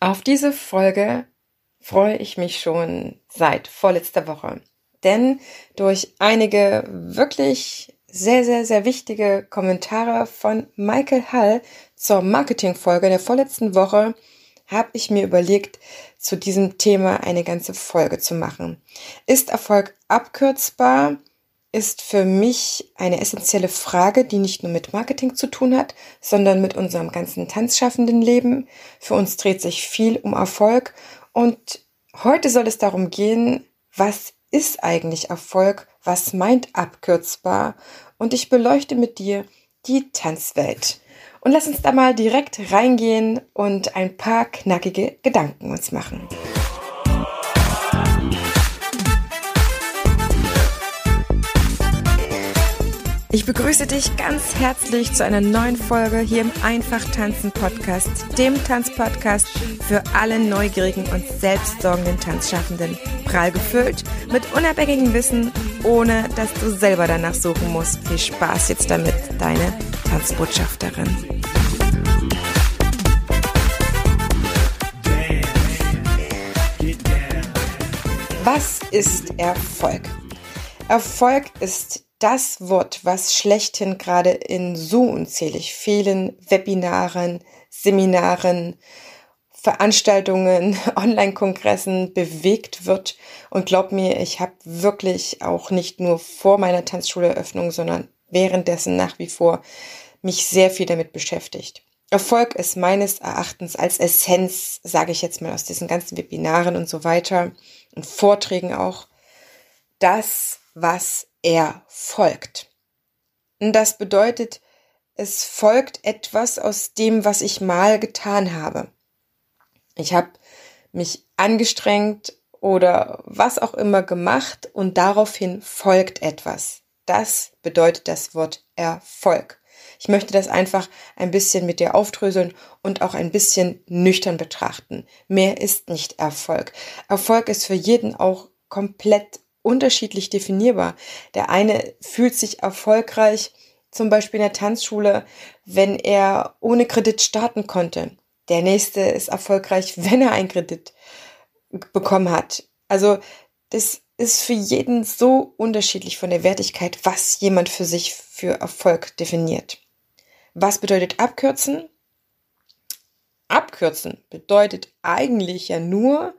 Auf diese Folge freue ich mich schon seit vorletzter Woche. Denn durch einige wirklich sehr, sehr, sehr wichtige Kommentare von Michael Hall zur Marketingfolge der vorletzten Woche habe ich mir überlegt, zu diesem Thema eine ganze Folge zu machen. Ist Erfolg abkürzbar? Ist für mich eine essentielle Frage, die nicht nur mit Marketing zu tun hat, sondern mit unserem ganzen tanzschaffenden Leben. Für uns dreht sich viel um Erfolg und heute soll es darum gehen, was ist eigentlich Erfolg? Was meint abkürzbar? Und ich beleuchte mit dir die Tanzwelt. Und lass uns da mal direkt reingehen und ein paar knackige Gedanken uns machen. Ich begrüße dich ganz herzlich zu einer neuen Folge hier im Einfach Tanzen Podcast, dem Tanzpodcast für alle neugierigen und selbstsorgenden Tanzschaffenden. Prall gefüllt mit unabhängigem Wissen, ohne dass du selber danach suchen musst. Viel Spaß jetzt damit, deine Tanzbotschafterin. Was ist Erfolg? Erfolg ist das Wort, was schlechthin gerade in so unzählig vielen Webinaren, Seminaren, Veranstaltungen, Online-Kongressen bewegt wird. Und glaub mir, ich habe wirklich auch nicht nur vor meiner Tanzschuleröffnung, sondern währenddessen nach wie vor mich sehr viel damit beschäftigt. Erfolg ist meines Erachtens als Essenz, sage ich jetzt mal aus diesen ganzen Webinaren und so weiter und Vorträgen auch, das, was er folgt. Und das bedeutet, es folgt etwas aus dem, was ich mal getan habe. Ich habe mich angestrengt oder was auch immer gemacht und daraufhin folgt etwas. Das bedeutet das Wort Erfolg. Ich möchte das einfach ein bisschen mit dir aufdröseln und auch ein bisschen nüchtern betrachten. Mehr ist nicht Erfolg. Erfolg ist für jeden auch komplett unterschiedlich definierbar. Der eine fühlt sich erfolgreich, zum Beispiel in der Tanzschule, wenn er ohne Kredit starten konnte. Der nächste ist erfolgreich, wenn er einen Kredit bekommen hat. Also das ist für jeden so unterschiedlich von der Wertigkeit, was jemand für sich für Erfolg definiert. Was bedeutet abkürzen? Abkürzen bedeutet eigentlich ja nur,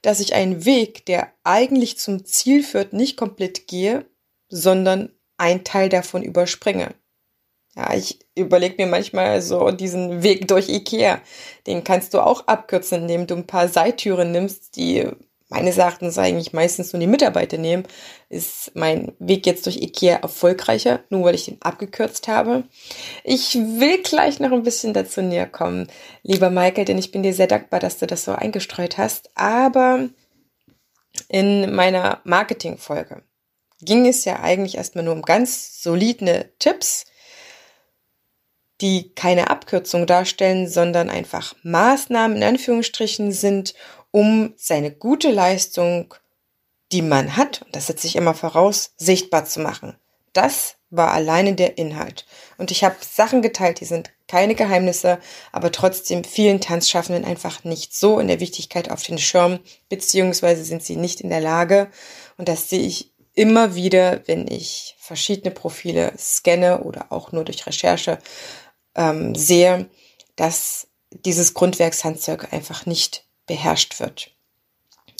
dass ich einen Weg, der eigentlich zum Ziel führt, nicht komplett gehe, sondern ein Teil davon überspringe. Ja, ich überlege mir manchmal so diesen Weg durch Ikea. Den kannst du auch abkürzen, indem du ein paar Seitüren nimmst, die meines Erachtens eigentlich meistens nur die Mitarbeiter nehmen, ist mein Weg jetzt durch Ikea erfolgreicher, nur weil ich den abgekürzt habe. Ich will gleich noch ein bisschen dazu näher kommen, lieber Michael, denn ich bin dir sehr dankbar, dass du das so eingestreut hast. Aber in meiner Marketingfolge ging es ja eigentlich erstmal nur um ganz solide Tipps, die keine Abkürzung darstellen, sondern einfach Maßnahmen in Anführungsstrichen sind, um seine gute Leistung, die man hat, und das setze ich immer voraus, sichtbar zu machen. Das war alleine der Inhalt. Und ich habe Sachen geteilt, die sind keine Geheimnisse, aber trotzdem vielen Tanzschaffenden einfach nicht so in der Wichtigkeit auf den Schirm, beziehungsweise sind sie nicht in der Lage. Und das sehe ich immer wieder, wenn ich verschiedene Profile scanne oder auch nur durch Recherche ähm, sehe, dass dieses Grundwerkshandzeug einfach nicht beherrscht wird.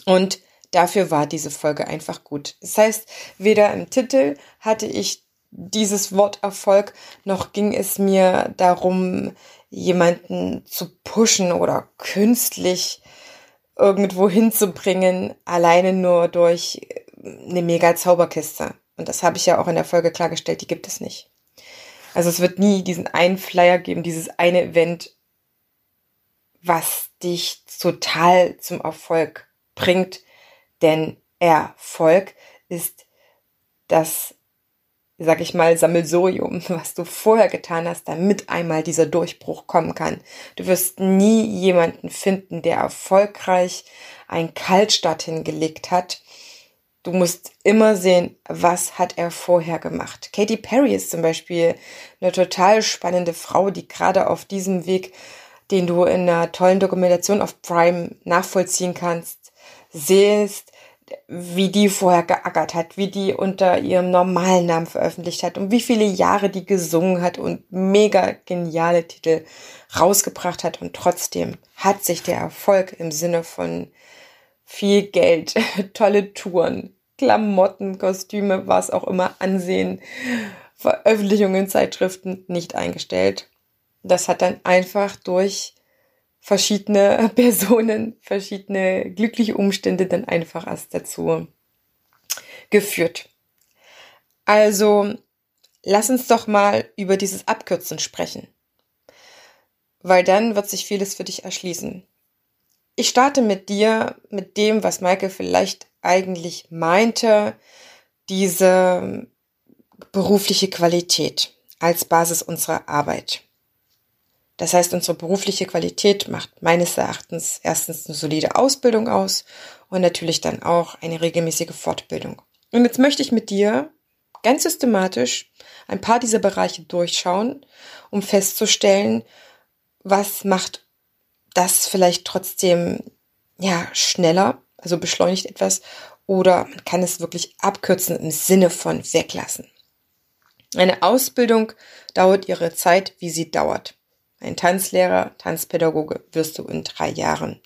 Und dafür war diese Folge einfach gut. Das heißt, weder im Titel hatte ich dieses Wort Erfolg, noch ging es mir darum, jemanden zu pushen oder künstlich irgendwo hinzubringen, alleine nur durch eine mega Zauberkiste. Und das habe ich ja auch in der Folge klargestellt, die gibt es nicht. Also es wird nie diesen einen Flyer geben, dieses eine Event, was dich total zum Erfolg bringt. Denn Erfolg ist das, sag ich mal, Sammelsurium, was du vorher getan hast, damit einmal dieser Durchbruch kommen kann. Du wirst nie jemanden finden, der erfolgreich einen Kaltstart hingelegt hat. Du musst immer sehen, was hat er vorher gemacht. Katy Perry ist zum Beispiel eine total spannende Frau, die gerade auf diesem Weg den du in einer tollen Dokumentation auf Prime nachvollziehen kannst, siehst, wie die vorher geackert hat, wie die unter ihrem normalen Namen veröffentlicht hat und wie viele Jahre die gesungen hat und mega geniale Titel rausgebracht hat und trotzdem hat sich der Erfolg im Sinne von viel Geld, tolle Touren, Klamotten, Kostüme, was auch immer, Ansehen, Veröffentlichungen, Zeitschriften nicht eingestellt. Das hat dann einfach durch verschiedene Personen, verschiedene glückliche Umstände dann einfach erst dazu geführt. Also lass uns doch mal über dieses Abkürzen sprechen, weil dann wird sich vieles für dich erschließen. Ich starte mit dir, mit dem, was Michael vielleicht eigentlich meinte, diese berufliche Qualität als Basis unserer Arbeit. Das heißt, unsere berufliche Qualität macht meines Erachtens erstens eine solide Ausbildung aus und natürlich dann auch eine regelmäßige Fortbildung. Und jetzt möchte ich mit dir ganz systematisch ein paar dieser Bereiche durchschauen, um festzustellen, was macht das vielleicht trotzdem ja schneller, also beschleunigt etwas oder man kann es wirklich abkürzen im Sinne von weglassen. Eine Ausbildung dauert ihre Zeit, wie sie dauert. Ein Tanzlehrer, Tanzpädagoge wirst du in drei Jahren.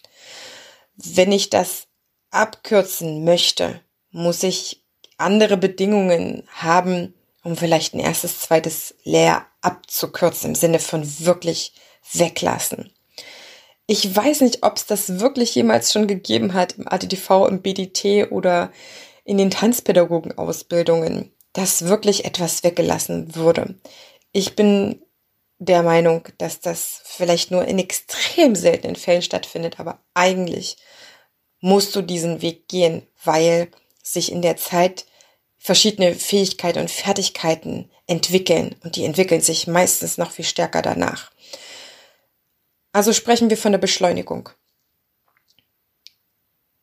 Wenn ich das abkürzen möchte, muss ich andere Bedingungen haben, um vielleicht ein erstes, zweites Lehr abzukürzen, im Sinne von wirklich weglassen. Ich weiß nicht, ob es das wirklich jemals schon gegeben hat im ADTV, im BDT oder in den Tanzpädagogenausbildungen, dass wirklich etwas weggelassen wurde. Ich bin der Meinung, dass das vielleicht nur in extrem seltenen Fällen stattfindet, aber eigentlich musst du diesen Weg gehen, weil sich in der Zeit verschiedene Fähigkeiten und Fertigkeiten entwickeln und die entwickeln sich meistens noch viel stärker danach. Also sprechen wir von der Beschleunigung.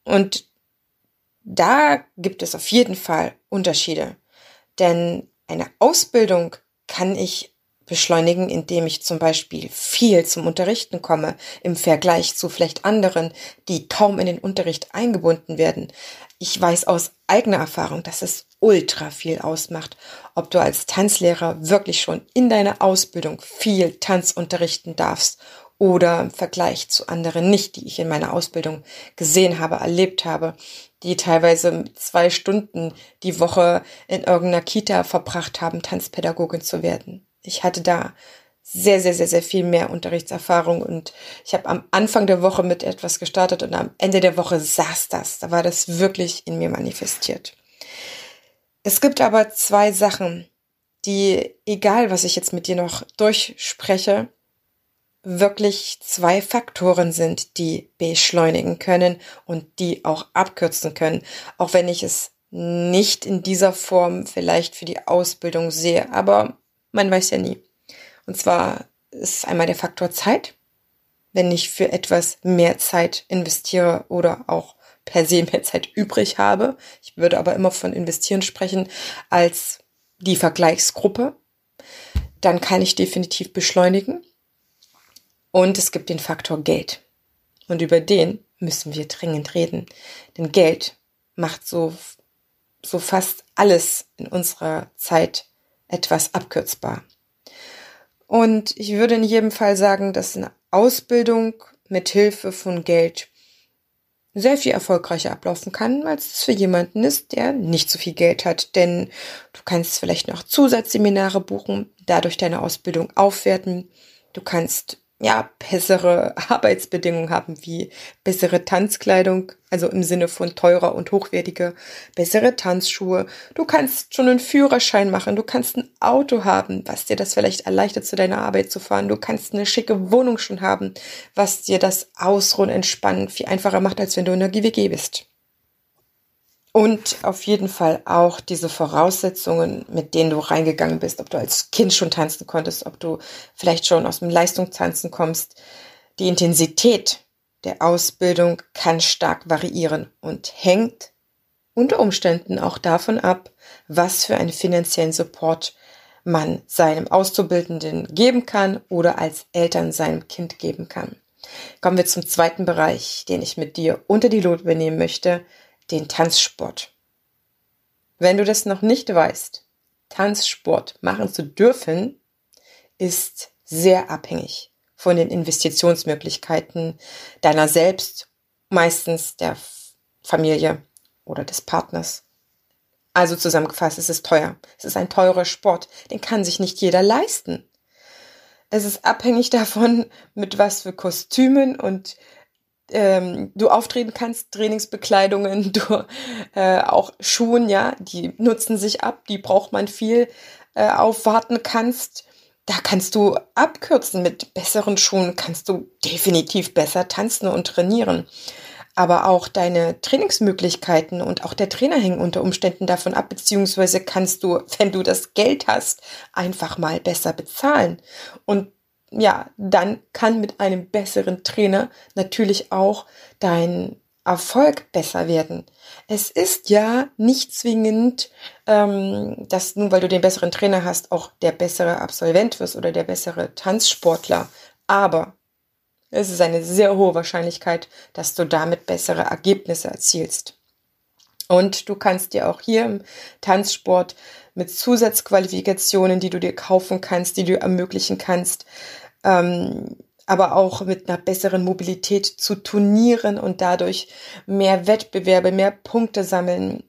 Und da gibt es auf jeden Fall Unterschiede, denn eine Ausbildung kann ich beschleunigen, indem ich zum Beispiel viel zum Unterrichten komme im Vergleich zu vielleicht anderen, die kaum in den Unterricht eingebunden werden. Ich weiß aus eigener Erfahrung, dass es ultra viel ausmacht, ob du als Tanzlehrer wirklich schon in deiner Ausbildung viel Tanz unterrichten darfst oder im Vergleich zu anderen nicht, die ich in meiner Ausbildung gesehen habe, erlebt habe, die teilweise zwei Stunden die Woche in irgendeiner Kita verbracht haben, Tanzpädagogin zu werden ich hatte da sehr, sehr, sehr, sehr viel mehr Unterrichtserfahrung und ich habe am Anfang der Woche mit etwas gestartet und am Ende der Woche saß das. Da war das wirklich in mir manifestiert. Es gibt aber zwei Sachen, die, egal was ich jetzt mit dir noch durchspreche, wirklich zwei Faktoren sind, die beschleunigen können und die auch abkürzen können, auch wenn ich es nicht in dieser Form vielleicht für die Ausbildung sehe. Aber man weiß ja nie. Und zwar ist einmal der Faktor Zeit. Wenn ich für etwas mehr Zeit investiere oder auch per se mehr Zeit übrig habe, ich würde aber immer von investieren sprechen als die Vergleichsgruppe, dann kann ich definitiv beschleunigen. Und es gibt den Faktor Geld. Und über den müssen wir dringend reden. Denn Geld macht so, so fast alles in unserer Zeit etwas abkürzbar. Und ich würde in jedem Fall sagen, dass eine Ausbildung mit Hilfe von Geld sehr viel erfolgreicher ablaufen kann, als es für jemanden ist, der nicht so viel Geld hat. Denn du kannst vielleicht noch Zusatzseminare buchen, dadurch deine Ausbildung aufwerten. Du kannst ja, bessere Arbeitsbedingungen haben, wie bessere Tanzkleidung, also im Sinne von teurer und hochwertiger, bessere Tanzschuhe. Du kannst schon einen Führerschein machen, du kannst ein Auto haben, was dir das vielleicht erleichtert, zu deiner Arbeit zu fahren. Du kannst eine schicke Wohnung schon haben, was dir das Ausruhen, Entspannen viel einfacher macht, als wenn du in der GWG bist. Und auf jeden Fall auch diese Voraussetzungen, mit denen du reingegangen bist, ob du als Kind schon tanzen konntest, ob du vielleicht schon aus dem Leistungstanzen kommst. Die Intensität der Ausbildung kann stark variieren und hängt unter Umständen auch davon ab, was für einen finanziellen Support man seinem Auszubildenden geben kann oder als Eltern seinem Kind geben kann. Kommen wir zum zweiten Bereich, den ich mit dir unter die Lupe nehmen möchte, den Tanzsport. Wenn du das noch nicht weißt, Tanzsport machen zu dürfen, ist sehr abhängig von den Investitionsmöglichkeiten deiner selbst, meistens der Familie oder des Partners. Also zusammengefasst, es ist teuer. Es ist ein teurer Sport. Den kann sich nicht jeder leisten. Es ist abhängig davon, mit was für Kostümen und ähm, du auftreten kannst, Trainingsbekleidungen, du äh, auch Schuhen, ja, die nutzen sich ab, die braucht man viel äh, aufwarten kannst. Da kannst du abkürzen mit besseren Schuhen, kannst du definitiv besser tanzen und trainieren aber auch deine Trainingsmöglichkeiten und auch der Trainer hängen unter Umständen davon ab, beziehungsweise kannst du, wenn du das Geld hast, einfach mal besser bezahlen. Und ja, dann kann mit einem besseren Trainer natürlich auch dein Erfolg besser werden. Es ist ja nicht zwingend, ähm, dass nun, weil du den besseren Trainer hast, auch der bessere Absolvent wirst oder der bessere Tanzsportler. Aber es ist eine sehr hohe Wahrscheinlichkeit, dass du damit bessere Ergebnisse erzielst. Und du kannst dir auch hier im Tanzsport mit Zusatzqualifikationen, die du dir kaufen kannst, die du ermöglichen kannst, ähm, aber auch mit einer besseren Mobilität zu Turnieren und dadurch mehr Wettbewerbe, mehr Punkte sammeln,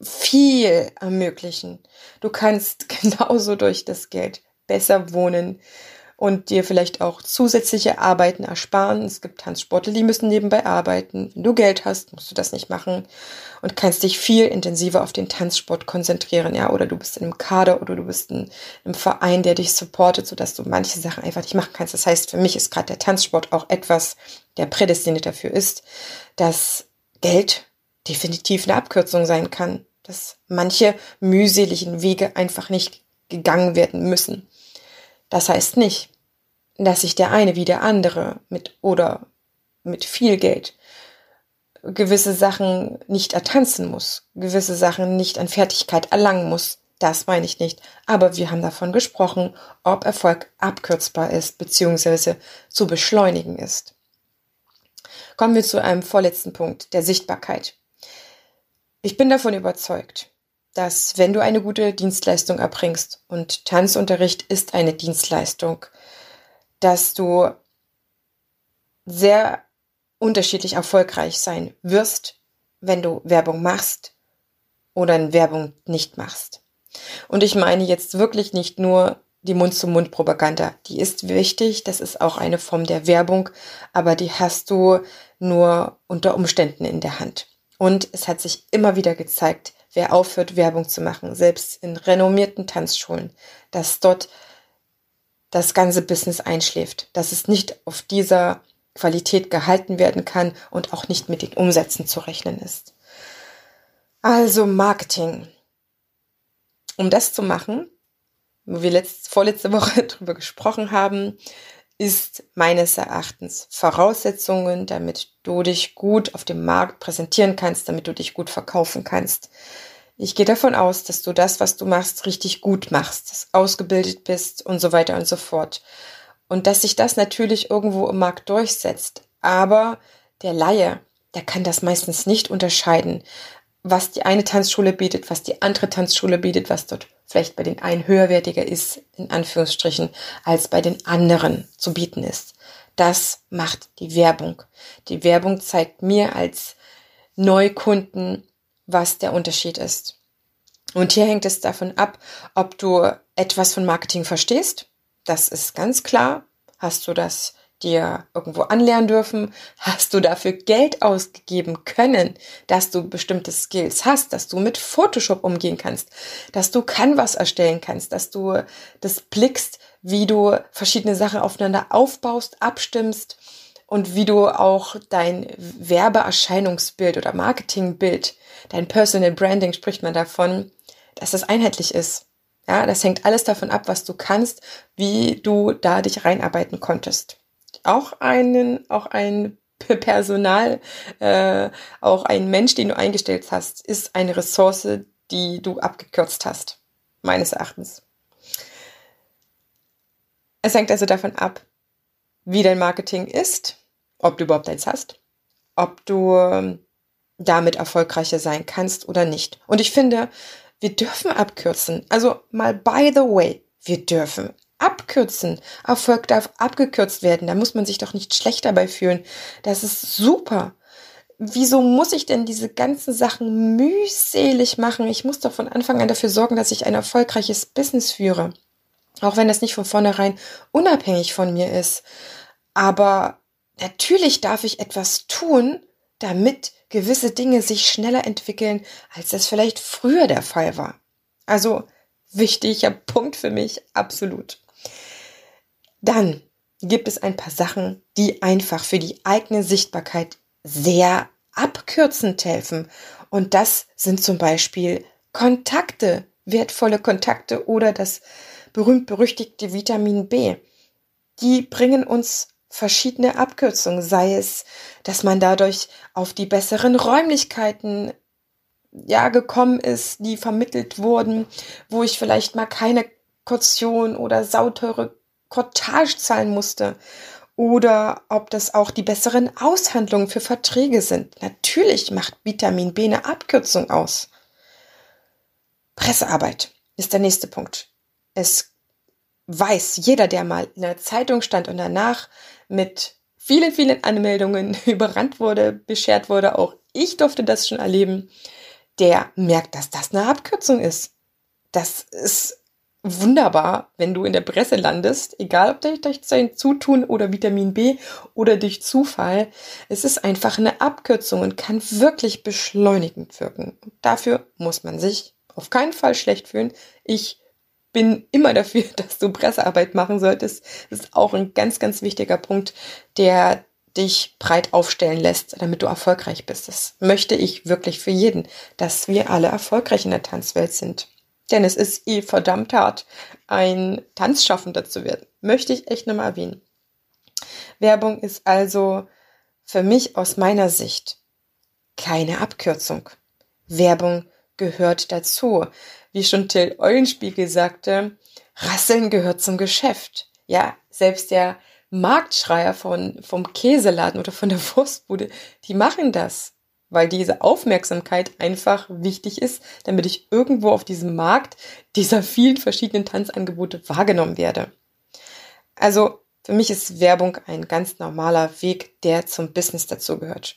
viel ermöglichen. Du kannst genauso durch das Geld besser wohnen, und dir vielleicht auch zusätzliche Arbeiten ersparen. Es gibt Tanzsportler, die müssen nebenbei arbeiten. Wenn du Geld hast, musst du das nicht machen und kannst dich viel intensiver auf den Tanzsport konzentrieren, ja, oder du bist in einem Kader oder du bist in einem Verein, der dich supportet, sodass du manche Sachen einfach nicht machen kannst. Das heißt, für mich ist gerade der Tanzsport auch etwas, der prädestiniert dafür ist, dass Geld definitiv eine Abkürzung sein kann, dass manche mühseligen Wege einfach nicht gegangen werden müssen. Das heißt nicht, dass sich der eine wie der andere mit oder mit viel Geld gewisse Sachen nicht ertanzen muss, gewisse Sachen nicht an Fertigkeit erlangen muss. Das meine ich nicht. Aber wir haben davon gesprochen, ob Erfolg abkürzbar ist bzw. zu beschleunigen ist. Kommen wir zu einem vorletzten Punkt, der Sichtbarkeit. Ich bin davon überzeugt, dass wenn du eine gute Dienstleistung erbringst und Tanzunterricht ist eine Dienstleistung, dass du sehr unterschiedlich erfolgreich sein wirst, wenn du Werbung machst oder Werbung nicht machst. Und ich meine jetzt wirklich nicht nur die Mund-zu-Mund-Propaganda. Die ist wichtig, das ist auch eine Form der Werbung, aber die hast du nur unter Umständen in der Hand. Und es hat sich immer wieder gezeigt, wer aufhört, Werbung zu machen, selbst in renommierten Tanzschulen, dass dort das ganze Business einschläft, dass es nicht auf dieser Qualität gehalten werden kann und auch nicht mit den Umsätzen zu rechnen ist. Also Marketing. Um das zu machen, wo wir letzt, vorletzte Woche drüber gesprochen haben, ist meines Erachtens Voraussetzungen, damit du dich gut auf dem Markt präsentieren kannst, damit du dich gut verkaufen kannst. Ich gehe davon aus, dass du das, was du machst, richtig gut machst, ausgebildet bist und so weiter und so fort. Und dass sich das natürlich irgendwo im Markt durchsetzt. Aber der Laie, der kann das meistens nicht unterscheiden, was die eine Tanzschule bietet, was die andere Tanzschule bietet, was dort vielleicht bei den einen höherwertiger ist, in Anführungsstrichen, als bei den anderen zu bieten ist. Das macht die Werbung. Die Werbung zeigt mir als Neukunden, was der Unterschied ist. Und hier hängt es davon ab, ob du etwas von Marketing verstehst. Das ist ganz klar. Hast du das dir irgendwo anlernen dürfen? Hast du dafür Geld ausgegeben können, dass du bestimmte Skills hast, dass du mit Photoshop umgehen kannst, dass du Canvas erstellen kannst, dass du das blickst, wie du verschiedene Sachen aufeinander aufbaust, abstimmst und wie du auch dein Werbeerscheinungsbild oder Marketingbild, dein Personal Branding spricht man davon, dass das einheitlich ist. Ja, das hängt alles davon ab, was du kannst, wie du da dich reinarbeiten konntest auch einen, auch ein Personal, äh, auch ein Mensch, den du eingestellt hast, ist eine Ressource, die du abgekürzt hast, meines Erachtens. Es hängt also davon ab, wie dein Marketing ist, ob du überhaupt eins hast, ob du ähm, damit erfolgreicher sein kannst oder nicht. Und ich finde, wir dürfen abkürzen. Also mal by the way, wir dürfen abkürzen. Erfolg darf abgekürzt werden. Da muss man sich doch nicht schlecht dabei fühlen. Das ist super. Wieso muss ich denn diese ganzen Sachen mühselig machen? Ich muss doch von Anfang an dafür sorgen, dass ich ein erfolgreiches Business führe. Auch wenn das nicht von vornherein unabhängig von mir ist. Aber natürlich darf ich etwas tun, damit gewisse Dinge sich schneller entwickeln, als das vielleicht früher der Fall war. Also wichtiger Punkt für mich, absolut. Dann gibt es ein paar Sachen, die einfach für die eigene Sichtbarkeit sehr abkürzend helfen. Und das sind zum Beispiel Kontakte, wertvolle Kontakte oder das berühmt-berüchtigte Vitamin B. Die bringen uns verschiedene Abkürzungen, sei es, dass man dadurch auf die besseren Räumlichkeiten ja gekommen ist, die vermittelt wurden, wo ich vielleicht mal keine Kaution oder sauteure Cottage zahlen musste oder ob das auch die besseren Aushandlungen für Verträge sind. Natürlich macht Vitamin B eine Abkürzung aus. Pressearbeit ist der nächste Punkt. Es weiß jeder, der mal in der Zeitung stand und danach mit vielen, vielen Anmeldungen überrannt wurde, beschert wurde, auch ich durfte das schon erleben, der merkt, dass das eine Abkürzung ist. Das ist wunderbar, wenn du in der Presse landest, egal ob durch, sein Zutun oder Vitamin B oder durch Zufall. Es ist einfach eine Abkürzung und kann wirklich beschleunigend wirken. dafür muss man sich auf keinen Fall schlecht fühlen. Ich bin immer dafür, dass du Pressearbeit machen solltest. Das ist auch ein ganz, ganz wichtiger Punkt, der dich breit aufstellen lässt, damit du erfolgreich bist. Das möchte ich wirklich für jeden, dass wir alle erfolgreich in der Tanzwelt sind. Denn es ist eh verdammt hart, ein Tanzschaffender zu werden. Möchte ich echt nochmal erwähnen. Werbung ist also für mich aus meiner Sicht keine Abkürzung. Werbung gehört dazu. Wie schon Till Eulenspiegel sagte, Rasseln gehört zum Geschäft. Ja, selbst der Marktschreier von, vom Käseladen oder von der Wurstbude, die machen das weil diese Aufmerksamkeit einfach wichtig ist, damit ich irgendwo auf diesem Markt dieser vielen verschiedenen Tanzangebote wahrgenommen werde. Also für mich ist Werbung ein ganz normaler Weg, der zum Business dazugehört.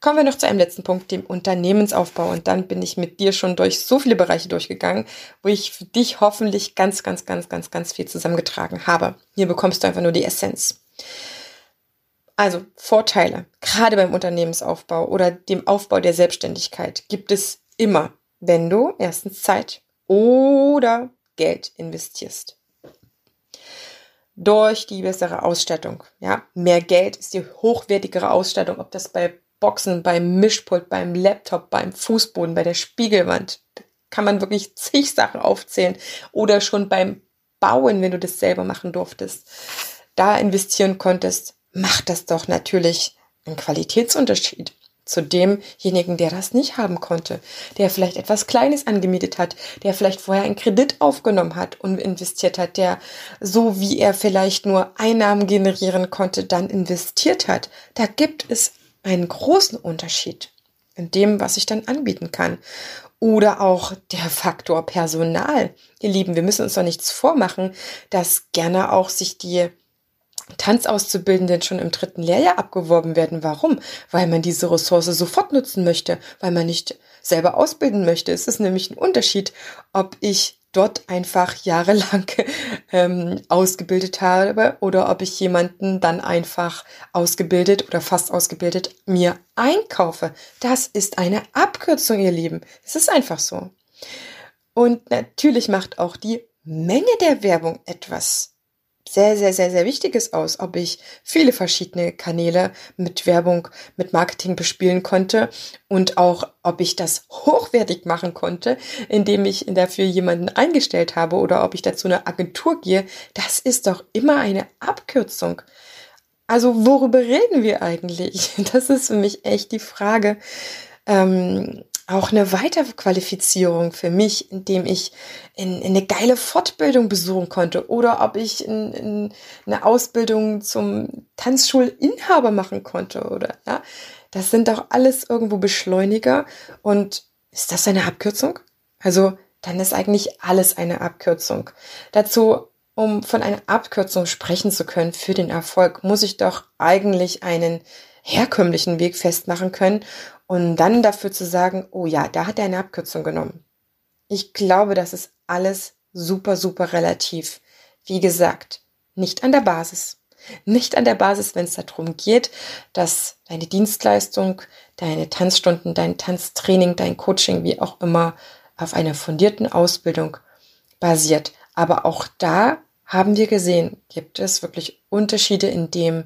Kommen wir noch zu einem letzten Punkt, dem Unternehmensaufbau. Und dann bin ich mit dir schon durch so viele Bereiche durchgegangen, wo ich für dich hoffentlich ganz, ganz, ganz, ganz, ganz viel zusammengetragen habe. Hier bekommst du einfach nur die Essenz. Also Vorteile, gerade beim Unternehmensaufbau oder dem Aufbau der Selbstständigkeit, gibt es immer, wenn du erstens Zeit oder Geld investierst. Durch die bessere Ausstattung. Ja, mehr Geld ist die hochwertigere Ausstattung, ob das bei Boxen, beim Mischpult, beim Laptop, beim Fußboden, bei der Spiegelwand. Da kann man wirklich zig Sachen aufzählen. Oder schon beim Bauen, wenn du das selber machen durftest. Da investieren konntest, macht das doch natürlich einen Qualitätsunterschied zu demjenigen, der das nicht haben konnte, der vielleicht etwas Kleines angemietet hat, der vielleicht vorher einen Kredit aufgenommen hat und investiert hat, der so wie er vielleicht nur Einnahmen generieren konnte, dann investiert hat. Da gibt es einen großen Unterschied in dem, was ich dann anbieten kann. Oder auch der Faktor Personal. Ihr Lieben, wir müssen uns doch nichts vormachen, dass gerne auch sich die Tanzauszubildenden schon im dritten Lehrjahr abgeworben werden. Warum? Weil man diese Ressource sofort nutzen möchte, weil man nicht selber ausbilden möchte. Es ist nämlich ein Unterschied, ob ich dort einfach jahrelang ähm, ausgebildet habe oder ob ich jemanden dann einfach ausgebildet oder fast ausgebildet mir einkaufe. Das ist eine Abkürzung, ihr Lieben. Es ist einfach so. Und natürlich macht auch die Menge der Werbung etwas sehr, sehr, sehr, sehr Wichtiges aus, ob ich viele verschiedene Kanäle mit Werbung, mit Marketing bespielen konnte und auch, ob ich das hochwertig machen konnte, indem ich dafür jemanden eingestellt habe oder ob ich dazu eine Agentur gehe. Das ist doch immer eine Abkürzung. Also worüber reden wir eigentlich? Das ist für mich echt die Frage. Ähm, auch eine Weiterqualifizierung für mich, indem ich in, in eine geile Fortbildung besuchen konnte oder ob ich in, in eine Ausbildung zum Tanzschulinhaber machen konnte oder ja, das sind doch alles irgendwo Beschleuniger und ist das eine Abkürzung? Also dann ist eigentlich alles eine Abkürzung. Dazu, um von einer Abkürzung sprechen zu können für den Erfolg, muss ich doch eigentlich einen herkömmlichen Weg festmachen können und dann dafür zu sagen, oh ja, da hat er eine Abkürzung genommen. Ich glaube, das ist alles super, super relativ. Wie gesagt, nicht an der Basis. Nicht an der Basis, wenn es darum geht, dass deine Dienstleistung, deine Tanzstunden, dein Tanztraining, dein Coaching, wie auch immer, auf einer fundierten Ausbildung basiert. Aber auch da haben wir gesehen, gibt es wirklich Unterschiede in dem,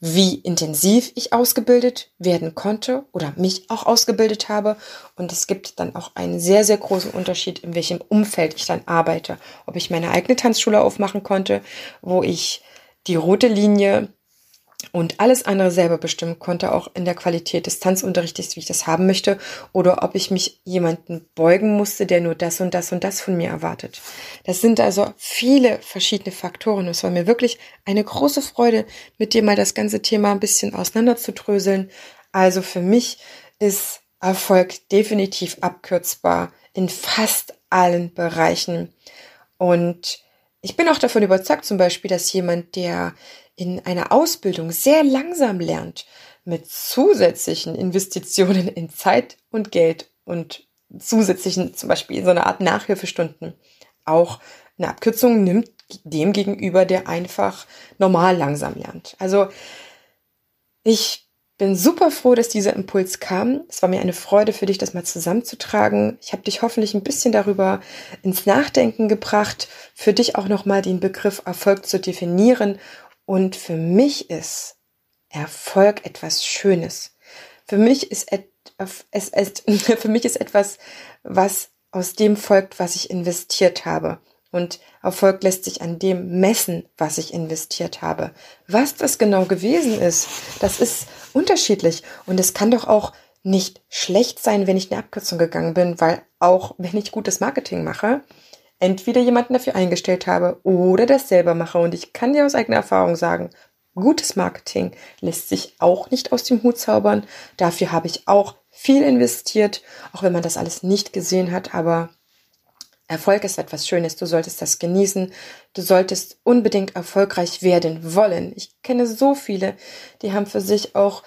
wie intensiv ich ausgebildet werden konnte oder mich auch ausgebildet habe. Und es gibt dann auch einen sehr, sehr großen Unterschied, in welchem Umfeld ich dann arbeite. Ob ich meine eigene Tanzschule aufmachen konnte, wo ich die rote Linie und alles andere selber bestimmen konnte, auch in der Qualität des Tanzunterrichtes, wie ich das haben möchte, oder ob ich mich jemanden beugen musste, der nur das und das und das von mir erwartet. Das sind also viele verschiedene Faktoren. Es war mir wirklich eine große Freude, mit dir mal das ganze Thema ein bisschen auseinanderzudröseln. Also für mich ist Erfolg definitiv abkürzbar in fast allen Bereichen. Und ich bin auch davon überzeugt, zum Beispiel, dass jemand, der in einer Ausbildung sehr langsam lernt, mit zusätzlichen Investitionen in Zeit und Geld und zusätzlichen, zum Beispiel so eine Art Nachhilfestunden, auch eine Abkürzung nimmt dem gegenüber, der einfach normal langsam lernt. Also ich bin super froh, dass dieser Impuls kam. Es war mir eine Freude für dich, das mal zusammenzutragen. Ich habe dich hoffentlich ein bisschen darüber ins Nachdenken gebracht, für dich auch nochmal den Begriff Erfolg zu definieren und für mich ist Erfolg etwas Schönes. Für mich ist es ist, für mich ist etwas, was aus dem folgt, was ich investiert habe. Und Erfolg lässt sich an dem messen, was ich investiert habe. Was das genau gewesen ist, das ist unterschiedlich. Und es kann doch auch nicht schlecht sein, wenn ich eine Abkürzung gegangen bin, weil auch wenn ich gutes Marketing mache, entweder jemanden dafür eingestellt habe oder das selber mache. Und ich kann dir aus eigener Erfahrung sagen, gutes Marketing lässt sich auch nicht aus dem Hut zaubern. Dafür habe ich auch viel investiert, auch wenn man das alles nicht gesehen hat, aber Erfolg ist etwas Schönes, du solltest das genießen, du solltest unbedingt erfolgreich werden wollen. Ich kenne so viele, die haben für sich auch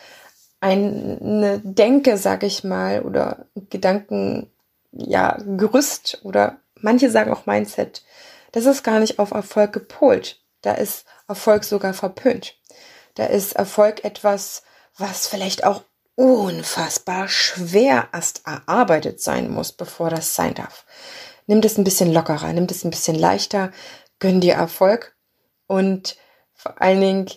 eine Denke, sag ich mal, oder Gedanken, ja, Gerüst oder manche sagen auch Mindset, das ist gar nicht auf Erfolg gepolt. Da ist Erfolg sogar verpönt. Da ist Erfolg etwas, was vielleicht auch unfassbar schwer erst erarbeitet sein muss, bevor das sein darf. Nimm das ein bisschen lockerer, nimm das ein bisschen leichter, gönn dir Erfolg und vor allen Dingen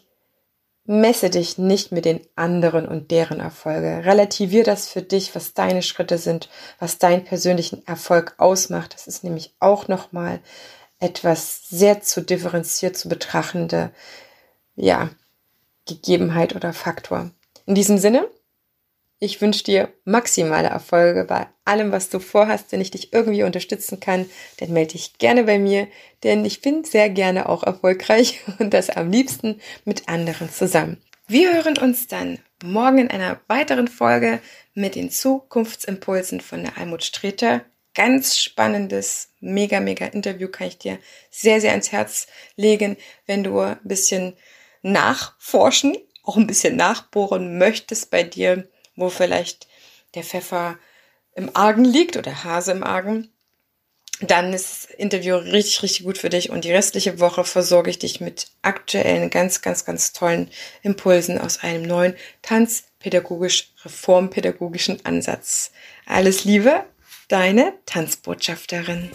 Messe dich nicht mit den anderen und deren Erfolge. Relativier das für dich, was deine Schritte sind, was deinen persönlichen Erfolg ausmacht. Das ist nämlich auch nochmal etwas sehr zu differenziert zu betrachtende, ja, Gegebenheit oder Faktor. In diesem Sinne, ich wünsche dir maximale Erfolge bei allem, was du vorhast. Wenn ich dich irgendwie unterstützen kann, dann melde dich gerne bei mir, denn ich bin sehr gerne auch erfolgreich und das am liebsten mit anderen zusammen. Wir hören uns dann morgen in einer weiteren Folge mit den Zukunftsimpulsen von der Almut Streter. Ganz spannendes, mega, mega Interview kann ich dir sehr, sehr ans Herz legen, wenn du ein bisschen nachforschen, auch ein bisschen nachbohren möchtest bei dir wo vielleicht der Pfeffer im Argen liegt oder Hase im Argen, dann ist das Interview richtig, richtig gut für dich und die restliche Woche versorge ich dich mit aktuellen, ganz, ganz, ganz tollen Impulsen aus einem neuen tanzpädagogisch, reformpädagogischen Ansatz. Alles Liebe, deine Tanzbotschafterin.